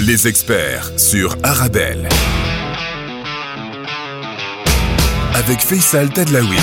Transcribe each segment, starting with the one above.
Les experts sur Arabelle. Avec Faisal Tadlaoui.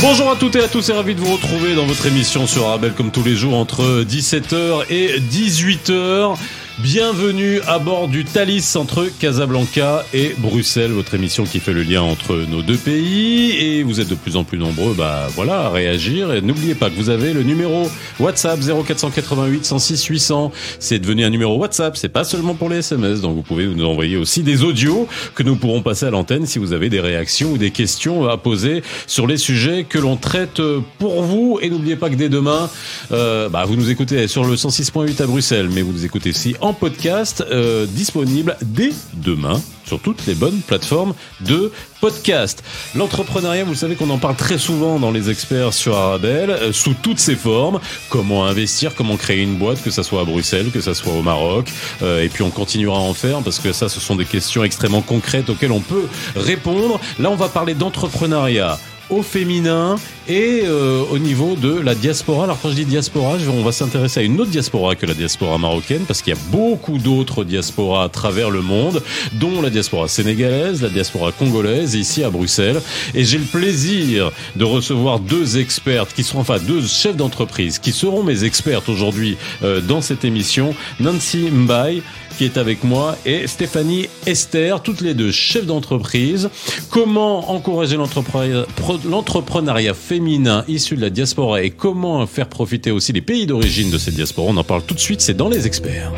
Bonjour à toutes et à tous et ravi de vous retrouver dans votre émission sur Arabelle comme tous les jours entre 17h et 18h. Bienvenue à bord du Thalys entre Casablanca et Bruxelles, votre émission qui fait le lien entre nos deux pays. Et vous êtes de plus en plus nombreux, bah voilà, à réagir. Et n'oubliez pas que vous avez le numéro WhatsApp 0488 106 800. C'est devenu un numéro WhatsApp, c'est pas seulement pour les SMS. Donc vous pouvez nous envoyer aussi des audios que nous pourrons passer à l'antenne si vous avez des réactions ou des questions à poser sur les sujets que l'on traite pour vous. Et n'oubliez pas que dès demain, euh, bah, vous nous écoutez sur le 106.8 à Bruxelles, mais vous nous écoutez aussi en podcast euh, disponible dès demain sur toutes les bonnes plateformes de podcast. L'entrepreneuriat, vous savez qu'on en parle très souvent dans les experts sur Arabelle, euh, sous toutes ses formes. Comment investir, comment créer une boîte, que ça soit à Bruxelles, que ça soit au Maroc. Euh, et puis on continuera à en faire parce que ça, ce sont des questions extrêmement concrètes auxquelles on peut répondre. Là, on va parler d'entrepreneuriat au féminin et euh, au niveau de la diaspora. Alors quand je dis diaspora, on va s'intéresser à une autre diaspora que la diaspora marocaine parce qu'il y a beaucoup d'autres diasporas à travers le monde, dont la diaspora sénégalaise, la diaspora congolaise ici à Bruxelles. Et j'ai le plaisir de recevoir deux expertes qui seront, enfin deux chefs d'entreprise qui seront mes expertes aujourd'hui euh, dans cette émission. Nancy Mbaye qui est avec moi et Stéphanie Esther, toutes les deux chefs d'entreprise. Comment encourager l'entrepreneuriat féminin issu de la diaspora et comment faire profiter aussi les pays d'origine de cette diaspora On en parle tout de suite, c'est dans les experts.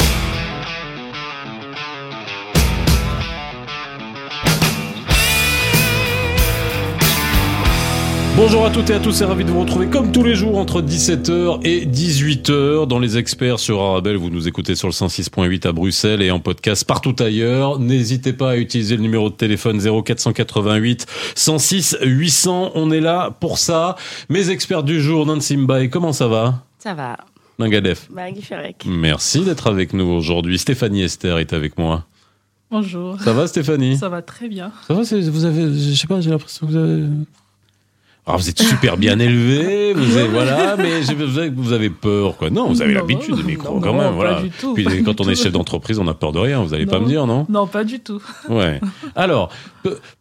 Bonjour à toutes et à tous, c'est ravi de vous retrouver comme tous les jours entre 17h et 18h dans les experts sur Arabelle. Vous nous écoutez sur le 106.8 à Bruxelles et en podcast partout ailleurs. N'hésitez pas à utiliser le numéro de téléphone 0488 106 800. On est là pour ça. Mes experts du jour, Nancy Mbaye, comment ça va? Ça va. Mangadef. Ferrec. Merci d'être avec nous aujourd'hui. Stéphanie Esther est avec moi. Bonjour. Ça va Stéphanie? Ça va très bien. Ça va, vous avez, je sais pas, j'ai l'impression que vous avez... Alors vous êtes super bien élevé, vous avez, voilà, mais vous avez peur, quoi. Non, vous avez l'habitude du micro, quand même, voilà. Pas du tout, Puis quand on est chef d'entreprise, on n'a peur de rien. Vous allez pas me dire, non Non, pas du tout. Ouais. Alors,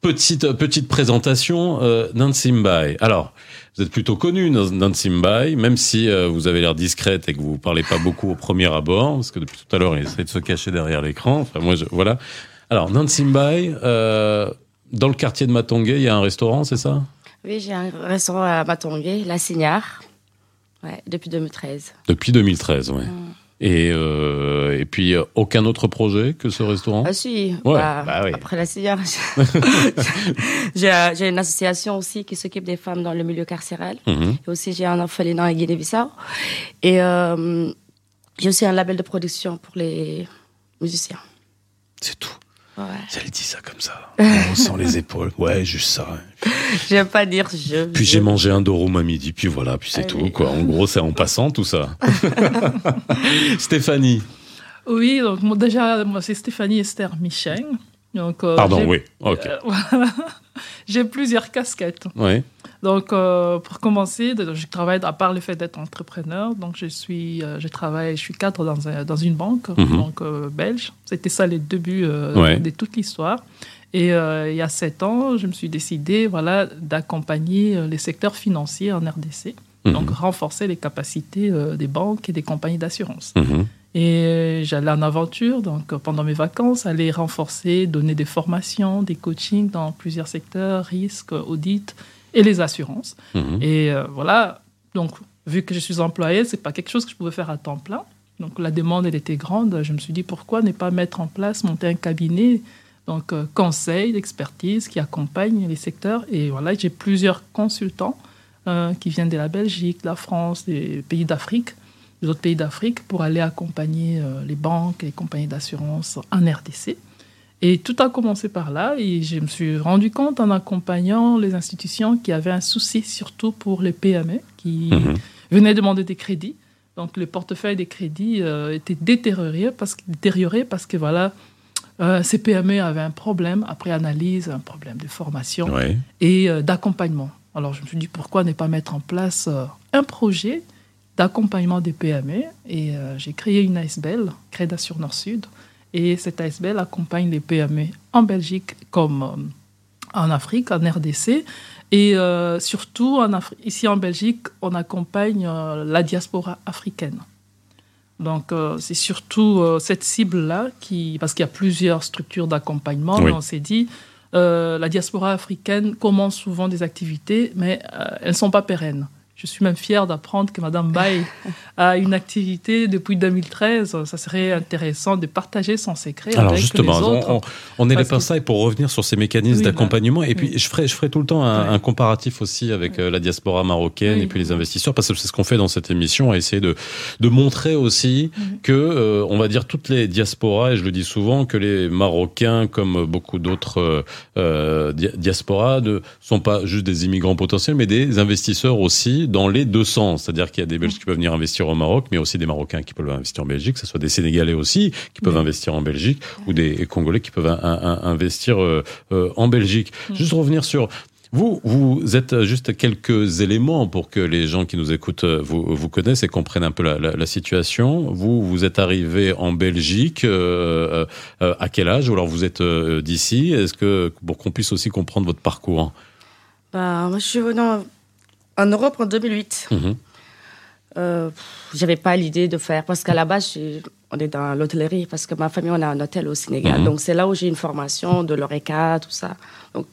petite petite présentation, euh. Alors, vous êtes plutôt connue, Nancy Mbaye, même si euh, vous avez l'air discrète et que vous parlez pas beaucoup au premier abord, parce que depuis tout à l'heure, il essaie de se cacher derrière l'écran. Enfin, moi, je, voilà. Alors, Nancy Mbaye, euh, dans le quartier de Matongué, il y a un restaurant, c'est ça? Oui, j'ai un restaurant à Matongué, La Signare, ouais, depuis 2013. Depuis 2013, oui. Et, euh, et puis, euh, aucun autre projet que ce restaurant? Ah si, ouais, bah, bah oui. après La Signare, j'ai j'ai une association aussi qui s'occupe des femmes dans le milieu carcéral. Mhm. Et aussi, j'ai un orphelinat à Guinée-Bissau. Et euh, j'ai aussi un label de production pour les musiciens. C'est tout. Ouais. Elle dit ça comme ça. On sent les épaules. Ouais, juste ça. J'aime pas dire je. Puis j'ai mangé un dorum à midi, puis voilà, puis c'est tout. Quoi. En gros, c'est en passant tout ça. Stéphanie. Oui, donc moi, déjà, moi c'est Stéphanie Esther Michel. Donc, euh, Pardon, oui. Ok. euh, voilà. J'ai plusieurs casquettes. Donc, euh, pour commencer, je travaille, à part le fait d'être entrepreneur, donc je suis, euh, je travaille, je suis cadre dans, un- dans une banque, Mhm. donc euh, belge. C'était ça les débuts Ouais. de toute l'histoire. Et il y a sept ans, je me suis décidé, voilà, d'accompagner les secteurs financiers en RDC. Mhm. Donc, renforcer les capacités des banques et des compagnies d'assurance. Mhm. Et j'allais en aventure, donc euh, pendant mes vacances, aller renforcer, donner des formations, des coachings dans plusieurs secteurs, risques, audit et les assurances. Mhm. Et euh, voilà, donc vu que je suis employée, c'est pas quelque chose que je pouvais faire à temps plein. Donc la demande, elle était grande. Je me suis dit pourquoi ne pas mettre en place, monter un cabinet, donc euh, conseil, d'expertise qui accompagne les secteurs. Et voilà, j'ai plusieurs consultants euh, qui viennent de la Belgique, de la France, des pays d'Afrique, des autres pays d'Afrique pour aller accompagner euh, les banques les compagnies d'assurance en RDC. Et tout a commencé par là et je me suis rendu compte en accompagnant les institutions qui avaient un souci surtout pour les PME qui Mhm. venaient demander des crédits. Donc le portefeuille des crédits euh, était détérioré parce, que- détérioré parce que voilà, euh, ces PME avaient un problème après analyse, un problème de formation Ouais. et euh, d'accompagnement. Alors je me suis dit pourquoi ne pas mettre en place un projet d'accompagnement des PME et euh, j'ai créé une ASBL, Créda sur Nord-Sud. Et cette ASBL accompagne les PME en Belgique comme euh, en Afrique, en RDC. Et euh, surtout, en Afri- ici en Belgique, on accompagne la diaspora africaine. Donc, c'est surtout cette cible-là qui. Parce qu'il y a plusieurs structures d'accompagnement, Oui. on s'est dit, la diaspora africaine commence souvent des activités, mais elles ne sont pas pérennes. Je suis même fière d'apprendre que Madame Baye a une activité depuis 2013. Ça serait intéressant de partager son secret Alors avec justement, les autres. on, on- on est les Parce que- pinceaux et pour revenir sur ces mécanismes Oui, d'accompagnement, et oui. puis je ferai, je ferai tout le temps un, comparatif aussi avec euh, la diaspora marocaine Oui. et puis les investisseurs, parce que c'est ce qu'on fait dans cette émission, à essayer de, de montrer aussi que, euh, on va dire, toutes les diasporas, et je le dis souvent, que les Marocains, comme beaucoup d'autres euh, dia- diasporas, ne sont pas juste des immigrants potentiels, mais des investisseurs aussi dans les deux sens. C'est-à-dire qu'il y a des Belges qui peuvent venir investir au Maroc, mais aussi des Marocains qui peuvent investir en Belgique, que ce soit des Sénégalais aussi qui peuvent Oui. investir en Belgique, ou des Congolais qui peuvent un- un- investir euh, euh, en Belgique. Mm. Juste revenir sur... Vous, vous êtes juste quelques éléments pour que les gens qui nous écoutent euh, vous, vous connaissent et comprennent un peu la, la- la situation. Vous, vous êtes arrivé en Belgique euh, euh, à quel âge? Ou alors vous êtes euh, d'ici? Est-ce que pour qu'on puisse aussi comprendre votre parcours? Bah, moi, je suis venue en, Europe en 2008. Mhm. Euh, J'avais pas l'idée de faire, parce qu'à la base, on est dans l'hôtellerie, parce que ma famille, on a un hôtel au Sénégal. Mhm. Donc, c'est là où j'ai une formation de l'ORECA, tout ça. Donc,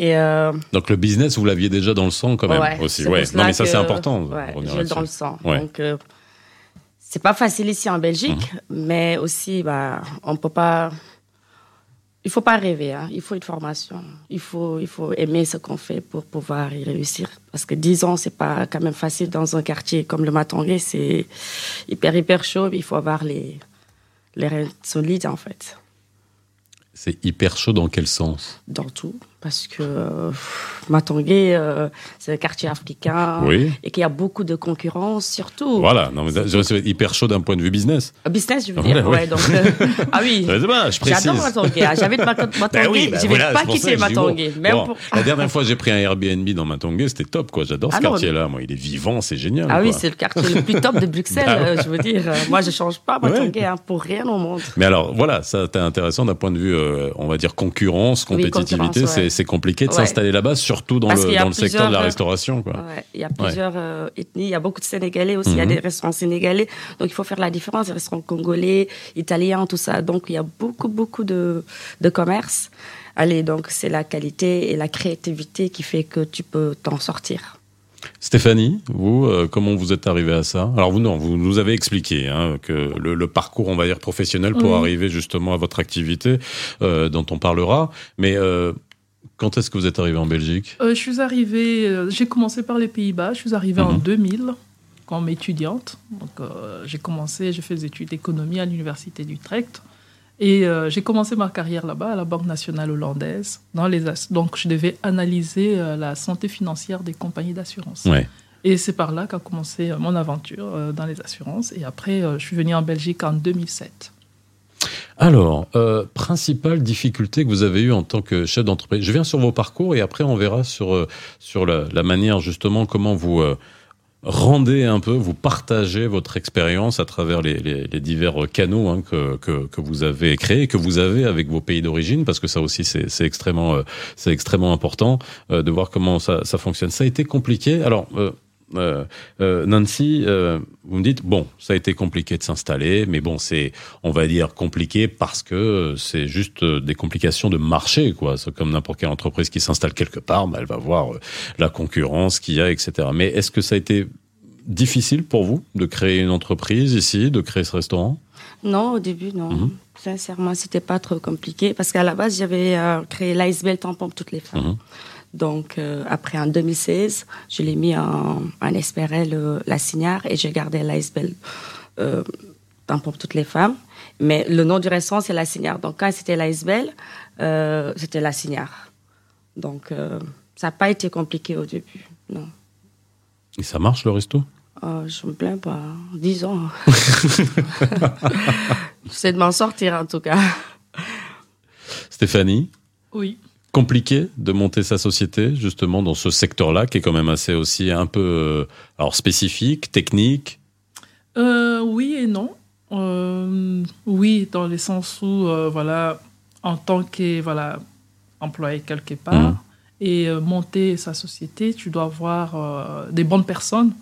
et euh, Donc le business, vous l'aviez déjà dans le sang quand même ouais, aussi. Ouais. Non mais ça c'est important. Ouais, j'ai dans le sang. Donc, euh, c'est pas facile ici en Belgique, Mhm. mais aussi, bah, on peut pas. Il faut pas rêver, hein. il faut une formation. Il faut, il faut aimer ce qu'on fait pour pouvoir y réussir. Parce que 10 ans, c'est pas quand même facile dans un quartier comme le Matangé. C'est hyper, hyper chaud. Il faut avoir les, les reins solides, en fait, C'est hyper chaud dans quel sens? Dans tout. Parce que euh, euh, c'est un quartier africain. Oui. Et qu'il y a beaucoup de concurrence, surtout. Voilà. Non c'est hyper chaud d'un point de vue business. Business, je veux Voilà, dire. oui. Ouais, donc, euh, ah oui. Je sais pas, je précise. J'adore Matangé. hein. J'habite Mat- Matangé. Ben oui, ben je vais voilà, pas quitter dis, bon, pour... La dernière fois, j'ai pris un Airbnb dans Matangé, c'était top, quoi. J'adore ce Ah non, quartier-là. Moi, il est vivant, c'est génial. Ah oui, c'est le quartier le plus top de Bruxelles. Bah ouais. euh, Je veux dire, euh, moi, je change pas Ouais. Matangé hein, pour rien au monde. Mais alors, voilà, ça, c'était intéressant d'un point de vue, euh, on va dire, concurrence, compétitivité. c'est ouais. C'est compliqué de Ouais. s'installer là-bas, surtout dans Parce le, dans le secteur de la euh, restauration, quoi. Ouais, il y a plusieurs euh, ethnies, il y a beaucoup de Sénégalais aussi, il y a Mhm. des restaurants sénégalais. Donc, il faut faire la différence, des restaurants congolais, italiens, tout ça. Donc, il y a beaucoup, beaucoup de, de commerce. Allez, donc, c'est la qualité et la créativité qui fait que tu peux t'en sortir. Stéphanie, vous, euh, comment vous êtes arrivée à ça? Alors vous, non, vous nous avez expliqué hein, que le, le parcours, on va dire, professionnel pour arriver justement à votre activité, euh, dont on parlera. Mais euh, quand est-ce que vous êtes arrivé en Belgique Euh, je suis arrivée, euh, j'ai commencé par les Pays-Bas, je suis arrivée en Mhm. 2000 comme étudiante. Donc, euh, j'ai commencé, j'ai fait des études d'économie à l'université d'Utrecht. Et j'ai commencé ma carrière là-bas, à la Banque nationale hollandaise. Dans les Donc, je devais analyser la santé financière des compagnies d'assurance. Ouais. Et c'est par là qu'a commencé mon aventure dans les assurances. Et après, je suis venue en Belgique en 2007. Alors, euh, principale difficulté que vous avez eue en tant que chef d'entreprise. Je viens sur vos parcours et après on verra sur euh, sur la, la manière justement comment vous euh, rendez un peu, vous partagez votre expérience à travers les, les, les divers canaux hein, que, que que vous avez créés, que vous avez avec vos pays d'origine, parce que ça aussi c'est c'est extrêmement euh, c'est extrêmement important euh, de voir comment ça ça fonctionne. Ça a été compliqué. Alors. Euh, euh, Nancy, euh, vous me dites bon, ça a été compliqué de s'installer, mais bon, c'est, on va dire compliqué parce que c'est juste des complications de marché, quoi. C'est comme n'importe quelle entreprise qui s'installe quelque part, bah, elle va voir la concurrence qu'il y a, etc. Mais est-ce que ça a été difficile pour vous de créer une entreprise ici, de créer ce restaurant? Non, au début, non. Mhm. Sincèrement, c'était pas trop compliqué parce qu'à la base, j'avais créé l'Icebell tampon pour toutes les femmes. Mhm. Donc, euh, après, en 2016, je l'ai mis en, en SPRL, euh, la Signare, et j'ai gardé l'Icebell euh, pour toutes les femmes. Mais le nom du restaurant, c'est la Signare. Donc, quand c'était l'Icebell, euh, c'était la Signare. Donc, euh, ça n'a pas été compliqué au début, non. Et ça marche le resto? Oh, je me plains pas. 10 ans. J'essaie de m'en sortir, en tout cas. Stéphanie, Oui. Compliqué de monter sa société justement dans ce secteur-là qui est quand même assez aussi un peu euh, alors spécifique, technique? Euh, oui et non. Euh, oui, dans le sens où euh, voilà, en tant que voilà employé quelque part Mhm. et monter sa société, tu dois avoir des bonnes personnes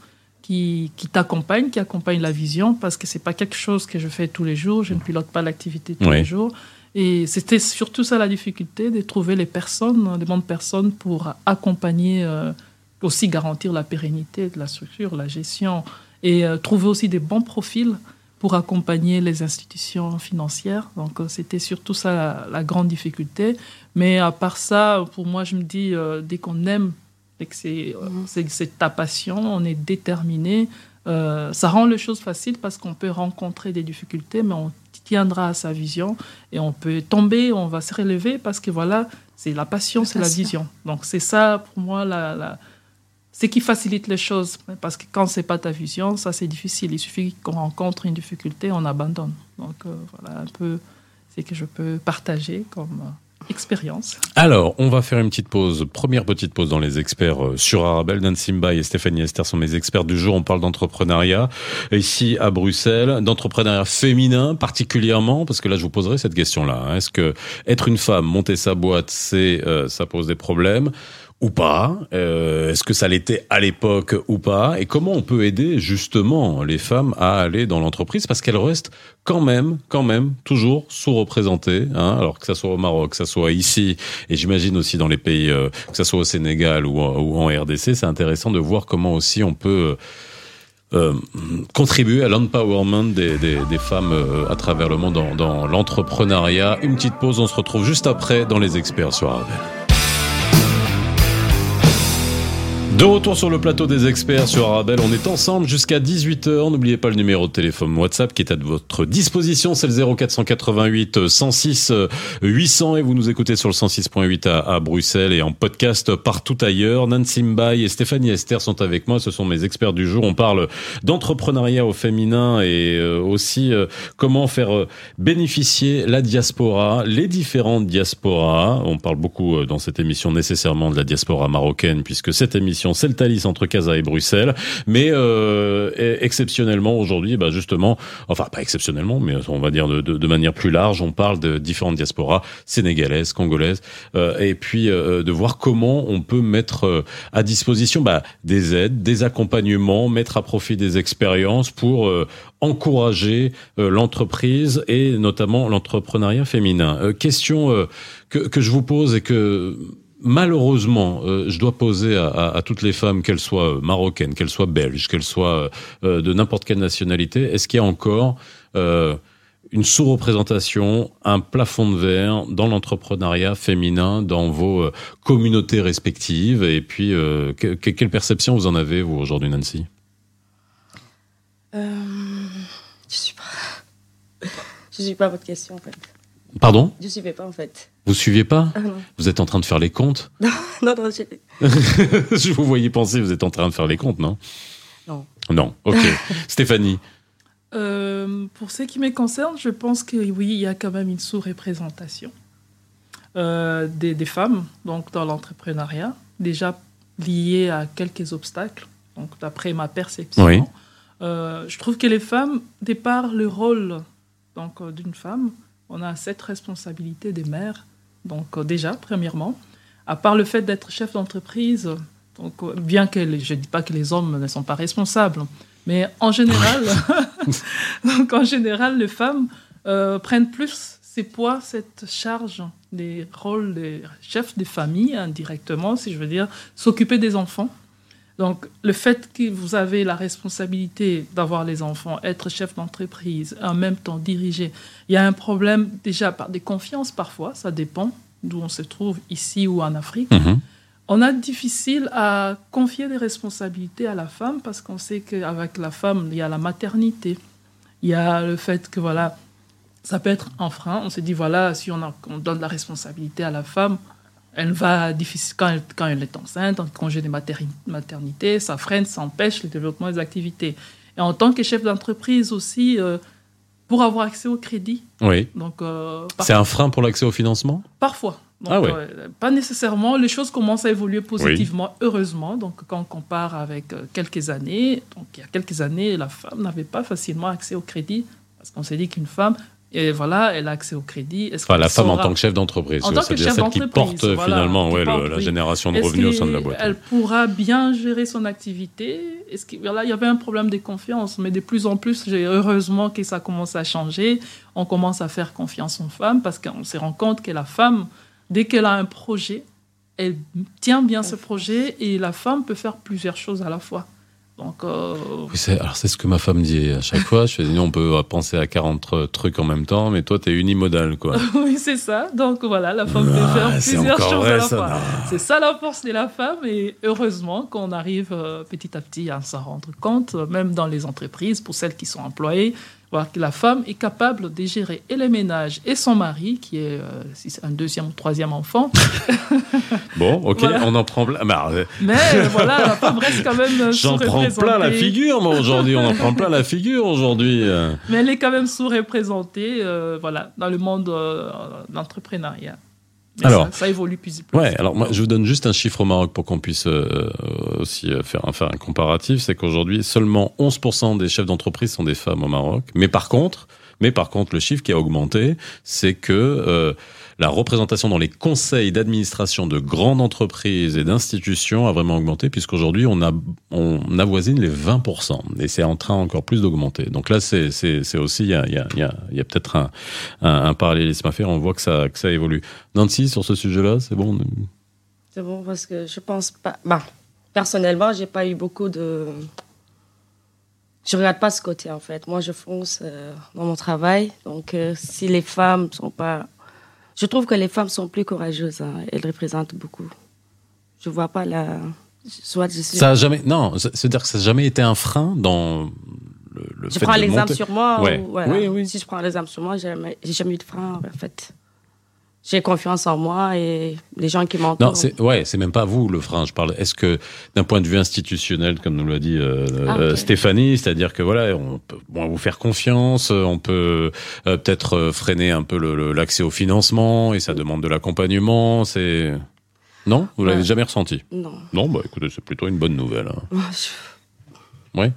qui, qui t'accompagnent, qui accompagnent la vision, parce que c'est pas quelque chose que je fais tous les jours. Je ne pilote pas l'activité tous Oui. les jours. Et c'était surtout ça la difficulté, de trouver les personnes, des bonnes personnes pour accompagner, euh, aussi garantir la pérennité de la structure, la gestion, et euh, trouver aussi des bons profils pour accompagner les institutions financières. Donc euh, c'était surtout ça la, la grande difficulté. Mais à part ça, pour moi, je me dis, euh, dès qu'on aime c'est- c'est ta passion, on est déterminé, euh, ça rend les choses faciles parce qu'on peut rencontrer des difficultés, mais on tiendra à sa vision et on peut tomber, on va se relever parce que voilà, c'est la passion, c'est la vision. Donc c'est ça pour moi la, la- c'est qui facilite les choses parce que quand c'est pas ta vision, ça c'est difficile. Il suffit qu'on rencontre une difficulté, on abandonne. Donc euh, voilà un peu c'est que je peux partager comme euh, Alors, on va faire une petite pause, première petite pause dans les experts euh, sur Arabelle. Dan Simba et Stéphanie Esther sont mes experts du jour. On parle d'entrepreneuriat ici à Bruxelles, d'entrepreneuriat féminin particulièrement, parce que là, je vous poserai cette question-là. hein. Est-ce que être une femme, monter sa boîte, c'est euh, ça pose des problèmes? Ou pas Euh, Est-ce que ça l'était à l'époque ou pas Et comment on peut aider justement les femmes à aller dans l'entreprise parce qu'elles restent quand même, quand même, toujours sous-représentées. Hein alors que ça soit au Maroc, que ça soit ici, et j'imagine aussi dans les pays, euh, que ça soit au Sénégal ou, ou en RDC, c'est intéressant de voir comment aussi on peut euh, contribuer à l'empowerment des, des, des femmes euh, à travers le monde dans, dans l'entrepreneuriat. Une petite pause, on se retrouve juste après dans les experts sur Arabelle. De retour sur le plateau des experts sur Arabelle, on est ensemble jusqu'à 18h. N'oubliez pas le numéro de téléphone WhatsApp qui est à votre disposition, c'est le 0488 106 800 et vous nous écoutez sur le 106.8 à, Bruxelles et en podcast partout ailleurs. Nancy Mbaye et Stéphanie Esther sont avec moi, ce sont mes experts du jour. On parle d'entrepreneuriat au féminin et euh, aussi euh, comment faire euh, bénéficier la diaspora, les différentes diasporas. On parle beaucoup dans cette émission nécessairement de la diaspora marocaine puisque cette émission le Thalys entre Casa et Bruxelles. Mais euh, et- exceptionnellement aujourd'hui, bah justement, enfin pas exceptionnellement, mais on va dire de, de, de manière plus large, on parle de différentes diasporas sénégalaises, congolaises, euh, et puis euh, de voir comment on peut mettre euh, à disposition bah, des aides, des accompagnements, mettre à profit des expériences pour euh, encourager euh, l'entreprise et notamment l'entrepreneuriat féminin. Question que, que je vous pose et que malheureusement, euh, je dois poser à, toutes les femmes, qu'elles soient euh, marocaines, qu'elles soient belges, qu'elles soient euh, de n'importe quelle nationalité, est-ce qu'il y a encore une sous-représentation, un plafond de verre dans l'entrepreneuriat féminin, dans vos communautés respectives? Et puis, que- que- quelle perception vous en avez, vous, aujourd'hui, Nancy? Je suis pas. Suis pas votre question en fait. Pardon Je suivais pas en fait. Vous suiviez pas Ah non. Vous êtes en train de faire les comptes Non, non, non, je- Je vous voyais penser, vous êtes en train de faire les comptes, non Non. Non, ok. Stéphanie Euh, pour ce qui me concerne, je pense que oui, il y a quand même une sous-représentation euh, des, des femmes donc dans l'entrepreneuriat, déjà liée à quelques obstacles, donc d'après ma perception. Oui. Euh, je trouve que les femmes, de par le rôle donc, euh, d'une femme, on a cette responsabilité des mères, donc euh, déjà, premièrement, à part le fait d'être chef d'entreprise, donc, euh, bien que les- je ne dis pas que les hommes ne sont pas responsables, mais en général, donc en général, les femmes euh, prennent plus ces poids, cette charge des rôles des chefs de famille indirectement, si je veux dire, s'occuper des enfants. Donc le fait que vous avez la responsabilité d'avoir les enfants, être chef d'entreprise, en même temps diriger, il y a un problème déjà par des confiances parfois, ça dépend d'où on se trouve ici ou en Afrique Mhm. on a difficile à confier des responsabilités à la femme parce qu'on sait qu'avec la femme, il y a la maternité, il y a le fait que voilà, ça peut être un frein. On se dit voilà, si on, a- on donne la responsabilité à la femme, elle va difficile quand elle, quand elle est enceinte, en congé de materni- maternité, ça freine, ça empêche le développement des activités. Et en tant que chef d'entreprise aussi, euh, pour avoir accès au crédit, Oui. donc euh, C'est un frein pour l'accès au financement? Parfois. Donc, Ah ouais. euh, pas nécessairement. Les choses commencent à évoluer positivement, heureusement. Donc, quand on compare avec quelques années, donc il y a quelques années, la femme n'avait pas facilement accès au crédit parce qu'on s'est dit qu'une femme, et voilà, elle a accès au crédit. Est-ce Enfin, la femme en tant que chef d'entreprise, En tant que c'est-à-dire chef celle qui porte voilà, finalement qui ouais, le- porte, la génération de revenus au sein de la boîte. Elle pourra bien gérer son activité? Est-ce que voilà, il y avait un problème de confiance, mais de plus en plus, heureusement que ça commence à changer. On commence à faire confiance aux femmes parce qu'on se rend compte que la femme, dès qu'elle a un projet, elle tient bien ce projet et la femme peut faire plusieurs choses à la fois. Donc, euh, Oui, c'est, alors c'est ce que ma femme dit à chaque fois. Je nous, on peut penser à 40 trucs en même temps, mais toi, t'es unimodal, quoi. oui, c'est ça. Donc voilà, la femme peut Ah, faire c'est plusieurs choses vrai, à la ça, fois. non. C'est ça la force de la femme et heureusement qu'on arrive euh, petit à petit à s'en rendre compte, même dans les entreprises, pour celles qui sont employées, voir que la femme est capable de gérer et les ménages et son mari, qui est euh, un deuxième ou troisième enfant. Bon, ok, Voilà. on en prend plein. Bah, euh, Mais voilà, la femme reste quand même euh, J'en prends plein la figure, moi, aujourd'hui. On en prend plein la figure, aujourd'hui. Mais elle est quand même sous-représentée euh, voilà, dans le monde de l'entrepreneuriat. Mais Alors, ça, ça évolue plus, plus. Ouais, alors moi je vous donne juste un chiffre au Maroc pour qu'on puisse euh, aussi euh, faire un, faire un comparatif, c'est qu'aujourd'hui seulement 11% des chefs d'entreprise sont des femmes au Maroc, mais par contre, mais par contre le chiffre qui a augmenté, c'est que euh, la représentation dans les conseils d'administration de grandes entreprises et d'institutions a vraiment augmenté puisqu'aujourd'hui on on avoisine les 20% et c'est en train encore plus d'augmenter. Donc là c'est aussi il y a peut-être un, parallélisme à faire, on voit que ça que ça évolue. Nancy sur ce sujet-là, c'est bon? C'est bon parce que je pense pas. Bah, personnellement, j'ai pas eu beaucoup de. Je regarde pas ce côté en fait. Moi, je fonce euh, dans mon travail. Donc, euh, si les femmes sont pas. Je trouve que les femmes sont plus courageuses. hein. Elles représentent beaucoup. Je vois pas la. Soit je suis. Ça a jamais, non, c'est- c'est-à-dire que ça n'a jamais été un frein dans le, le je fait prends de l'exemple monter? sur moi. Ouais. ou- voilà. Oui, oui. Si je prends l'exemple sur moi, j'ai jamais, j'ai jamais eu de frein en fait. J'ai confiance en moi et les gens qui m'entourent. Non, c'est ouais, c'est même pas vous le frein. Je parle. Est-ce que d'un point de vue institutionnel, comme nous l'a dit euh, Ah, euh. Stéphanie, c'est-à-dire que voilà, on peut bon, vous faire confiance, euh, on peut euh, peut-être euh, freiner un peu l'accès au financement et ça demande de l'accompagnement. C'est non, vous l'avez Ouais. jamais ressenti? Non. Non, bah écoutez, c'est plutôt une bonne nouvelle. hein. Oui.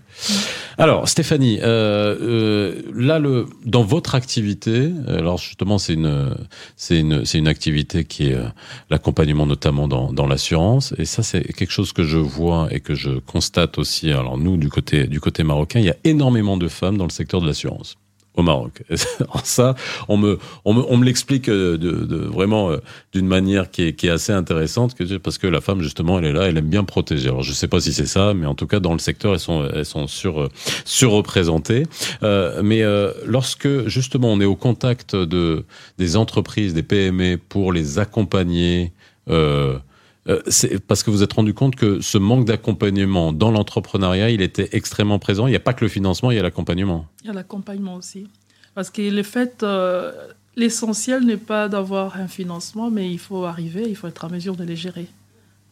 Alors, Stéphanie, euh, euh, là, le, dans votre activité, alors justement, c'est une, c'est une, c'est une activité qui est euh, l'accompagnement notamment dans, dans l'assurance, et ça, c'est quelque chose que je vois et que je constate aussi. Alors nous, du côté, du côté marocain, il y a énormément de femmes dans le secteur de l'assurance au Maroc. Alors ça, on me, on me, on me l'explique euh, de, de, vraiment euh, d'une manière qui est, qui est assez intéressante, parce que la femme justement, elle est là, elle aime bien protéger. Alors je sais pas si c'est ça, mais en tout cas dans le secteur, elles sont, elles sont sur, euh, surreprésentées. Euh, mais euh, lorsque justement on est au contact de des entreprises, des PME pour les accompagner. Euh, euh, parce que vous êtes rendu compte que ce manque d'accompagnement dans l'entrepreneuriat, il était extrêmement présent. Il n'y a pas que le financement, il y a l'accompagnement. Il y a l'accompagnement aussi. Parce que le fait, euh, l'essentiel n'est pas d'avoir un financement, mais il faut arriver, il faut être en mesure de les gérer.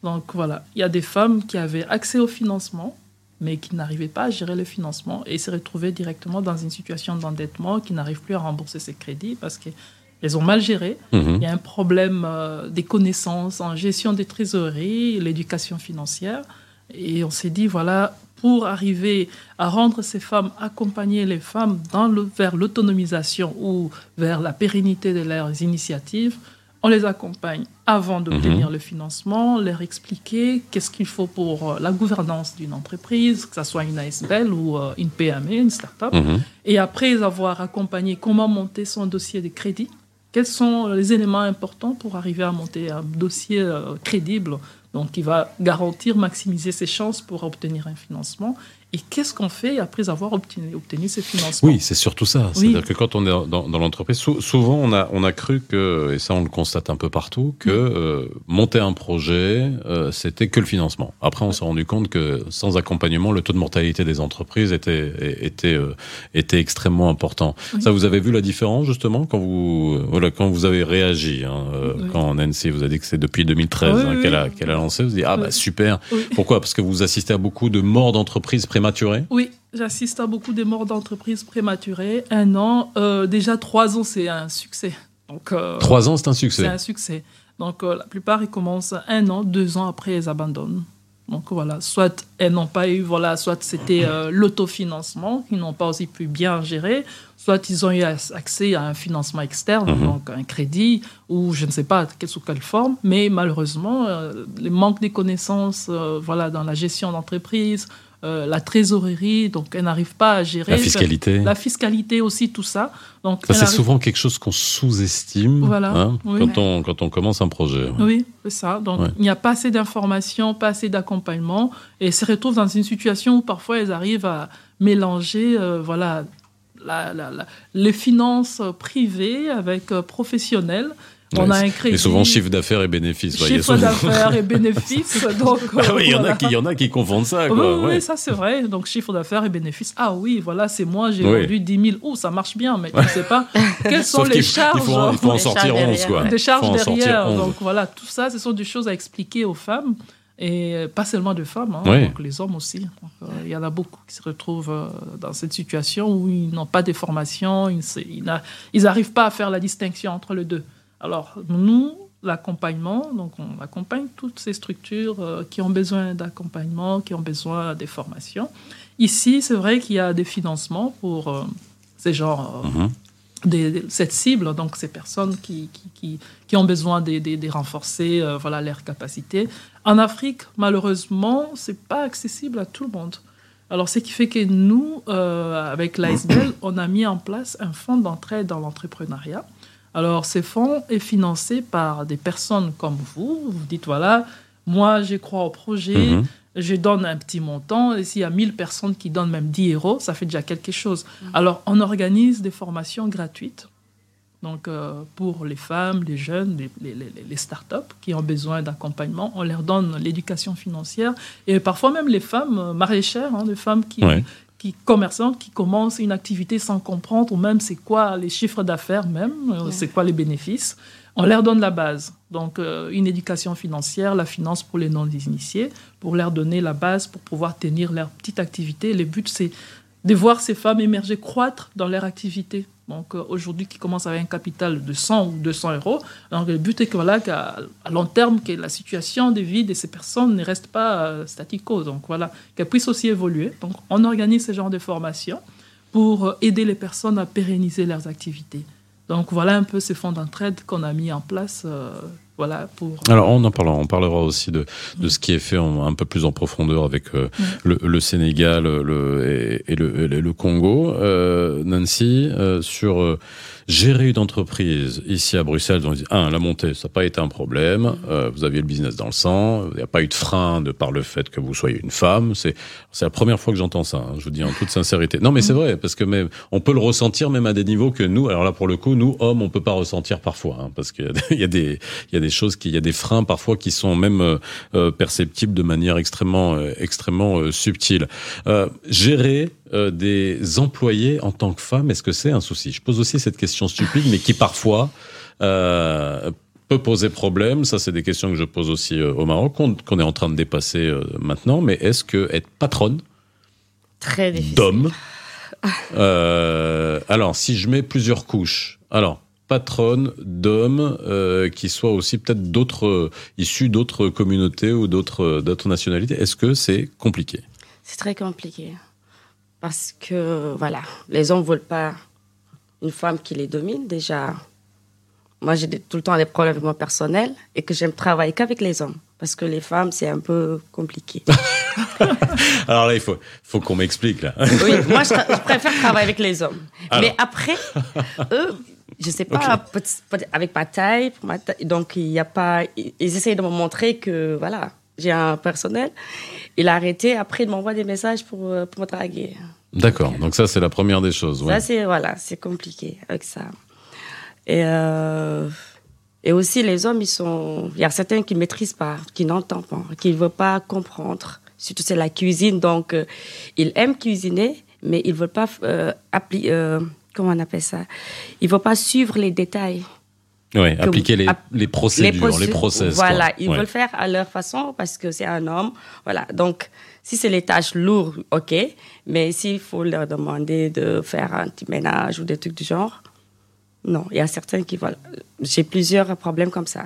Donc voilà, il y a des femmes qui avaient accès au financement, mais qui n'arrivaient pas à gérer le financement et se retrouvaient directement dans une situation d'endettement, qui n'arrivent plus à rembourser ses crédits parce qu'elles ont mal géré. Mhm. Il y a un problème euh, des connaissances en gestion des trésoreries, l'éducation financière. Et on s'est dit, voilà, pour arriver à rendre ces femmes, accompagner les femmes dans le, vers l'autonomisation ou vers la pérennité de leurs initiatives, on les accompagne avant d'obtenir le financement, leur expliquer qu'est-ce qu'il faut pour euh, la gouvernance d'une entreprise, que ce soit une ASBL ou euh, une PME, une start-up. Mhm. Et après avoir accompagné comment monter son dossier de crédit, quels sont les éléments importants pour arriver à monter un dossier euh, crédible, donc qui va garantir, maximiser ses chances pour obtenir un financement. Et qu'est-ce qu'on fait après avoir obtenu, obtenu ces financements? Oui, c'est surtout ça. Oui. C'est-à-dire que quand on est dans, l'entreprise, sou- souvent on a, on a cru que, et ça on le constate un peu partout, que euh, monter un projet, euh, c'était que le financement. Après, on s'est rendu compte que sans accompagnement, le taux de mortalité des entreprises était, était, euh, était extrêmement important. Oui. Ça, vous avez vu la différence justement quand vous, voilà, quand vous avez réagi, hein, Oui. quand Nancy vous a dit que c'est depuis 2013 Oui, hein, qu'elle a, qu'elle a lancé, vous dites ah bah super. Pourquoi? Parce que vous assistez à beaucoup de morts d'entreprises prématurées. Oui, j'assiste à beaucoup de morts d'entreprises prématurées. Un an, euh, déjà trois ans, c'est un succès. Donc, euh, Trois ans, c'est un C'est succès. un succès. Donc la plupart, ils commencent un an, deux ans après, ils abandonnent. Donc voilà, soit elles n'ont pas eu, voilà, soit c'était l'autofinancement qu'ils n'ont pas aussi pu bien gérer, soit ils ont eu accès à un financement externe, mhm. donc un crédit, ou je ne sais pas sous quelle forme, mais malheureusement, euh, les manques des connaissances euh, voilà, dans la gestion d'entreprise, euh, la trésorerie, donc elle n'arrive pas à gérer. La fiscalité. La fiscalité aussi, tout ça. Donc ça, c'est souvent quelque chose qu'on sous-estime voilà, hein, quand, on, quand on commence un projet. Oui, c'est ça. Donc il n'y a pas assez d'informations, pas assez d'accompagnement, et se retrouvent dans une situation où parfois elles arrivent à mélanger voilà, les finances privées avec euh, professionnels. On a un crédit. Et souvent chiffre d'affaires et bénéfices. Chiffre d'affaires et bénéfices. Donc, ah oui, il y, en a qui, y en a qui confondent ça. Quoi. Oui, ça c'est vrai. Donc chiffre d'affaires et bénéfices. Ah oui, voilà, c'est moi, j'ai vendu 10 000. Oh, ça marche bien, mais je ne sais pas quelles sont les charges. Il faut, il faut en sortir 11, quoi. Des charges derrière. Donc voilà, tout ça, ce sont des choses à expliquer aux femmes. Et pas seulement de femmes, hein, donc les hommes aussi. Euh, il y en a beaucoup qui se retrouvent euh, dans cette situation où ils n'ont pas de formation, ils n'arrivent pas à faire la distinction entre les deux. Alors, nous, l'accompagnement, donc on accompagne toutes ces structures euh, qui ont besoin d'accompagnement, qui ont besoin des formations. Ici, c'est vrai qu'il y a des financements pour ces genres mm-hmm cette cible, donc ces personnes qui, qui, qui, ont besoin de, de, renforcer euh, voilà, leurs capacités. En Afrique, malheureusement, ce n'est pas accessible à tout le monde. Alors, ce qui fait que nous, euh, avec l'ASBL, on a mis en place un fonds d'entraide dans l'entrepreneuriat. Alors, ce fonds est financé par des personnes comme vous. Vous dites, voilà, moi, je crois au projet, mhm je donne un petit montant, et s'il y a 1000 personnes qui donnent même 10 euros, ça fait déjà quelque chose. Mm. Alors, on organise des formations gratuites. Donc, euh, pour les femmes, les jeunes, les, les, les startups qui ont besoin d'accompagnement, on leur donne l'éducation financière. Et parfois même les femmes euh, maraîchères, hein, les femmes qui, qui qui commencent une activité sans comprendre, ou même c'est quoi les chiffres d'affaires même, euh, c'est quoi les bénéfices. On leur donne la base. Donc, euh, une éducation financière, la finance pour les non-initiés, pour leur donner la base pour pouvoir tenir leur petite activité. Le but, c'est de voir ces femmes émerger, croître dans leur activité. Donc, euh, aujourd'hui, qui commencent avec un capital de 100 ou 200 euros. Donc, le but est que, voilà, qu'à à long terme, que la situation de vie de ces personnes ne reste pas euh, statico. Donc, voilà, qu'elles puissent aussi évoluer. Donc, on organise ce genre de formation pour aider les personnes à pérenniser leurs activités. Donc voilà un peu ces fonds d'entraide qu'on a mis en place. Euh, voilà, pour... Alors on en parlera, on parlera aussi de, de ce qui est fait un peu plus en profondeur avec euh, le, le, Sénégal le, et, le, le, Congo. Euh, Nancy, euh, sur gérer une entreprise ici à Bruxelles, on dit, un, la montée, ça n'a pas été un problème, euh, vous aviez le business dans le sang, il n'y a pas eu de frein de par le fait que vous soyez une femme, c'est la première fois que j'entends ça, hein, je vous dis en toute sincérité. Non mais c'est vrai, parce que même, on peut le ressentir même à des niveaux que nous, alors là pour le coup, nous, hommes, on peut pas ressentir parfois, hein, parce qu'il y, a des, il y a des choses, qui, il y a des freins parfois qui sont même euh, euh, perceptibles de manière extrêmement, extrêmement subtile. gérer euh, des employés en tant que femme, est-ce que c'est un souci? Je pose aussi cette question stupide, mais qui parfois euh, peut poser problème. Ça, c'est des questions que je pose aussi euh, au Maroc, qu'on est en train de dépasser maintenant. Mais est-ce que être patronne d'homme alors, si je mets plusieurs couches, alors patronne d'hommes qui soient aussi peut-être d'autres issus d'autres communautés ou d'autres d'autres nationalités, est-ce que c'est compliqué? C'est très compliqué. Parce que, voilà, les hommes ne veulent pas une femme qui les domine. Déjà, moi, j'ai tout le temps des problèmes avec moi personnel et que j'aime travailler qu'avec les hommes. Parce que les femmes, c'est un peu compliqué. Alors là, il faut, faut qu'on m'explique, là. oui, moi, je, préfère travailler avec les hommes. Mais après, eux, je sais pas, avec ma taille, donc il n'y a pas. Ils essayent de me montrer que, voilà, j'ai un personnel. Il a arrêté après de m'envoyer des messages pour, euh, pour me draguer. D'accord, donc ça c'est la première des choses. Ça c'est voilà, c'est compliqué avec ça. Et euh, et aussi les hommes ils sont, il y a certains qui maîtrisent pas, qui n'entendent pas, qui ne veulent pas comprendre. Surtout c'est la cuisine, donc euh, ils aiment cuisiner, mais ils veulent pas appliquer, comment on appelle ça, ils veulent pas suivre les détails. Oui, appliquer les, les procédures, les, process. Voilà, ils veulent faire à leur façon parce que c'est un homme. Voilà, donc si c'est les tâches lourdes, ok, mais s'il faut leur demander de faire un petit ménage ou des trucs du genre, non. Il y a certains qui, voilà, j'ai plusieurs problèmes comme ça.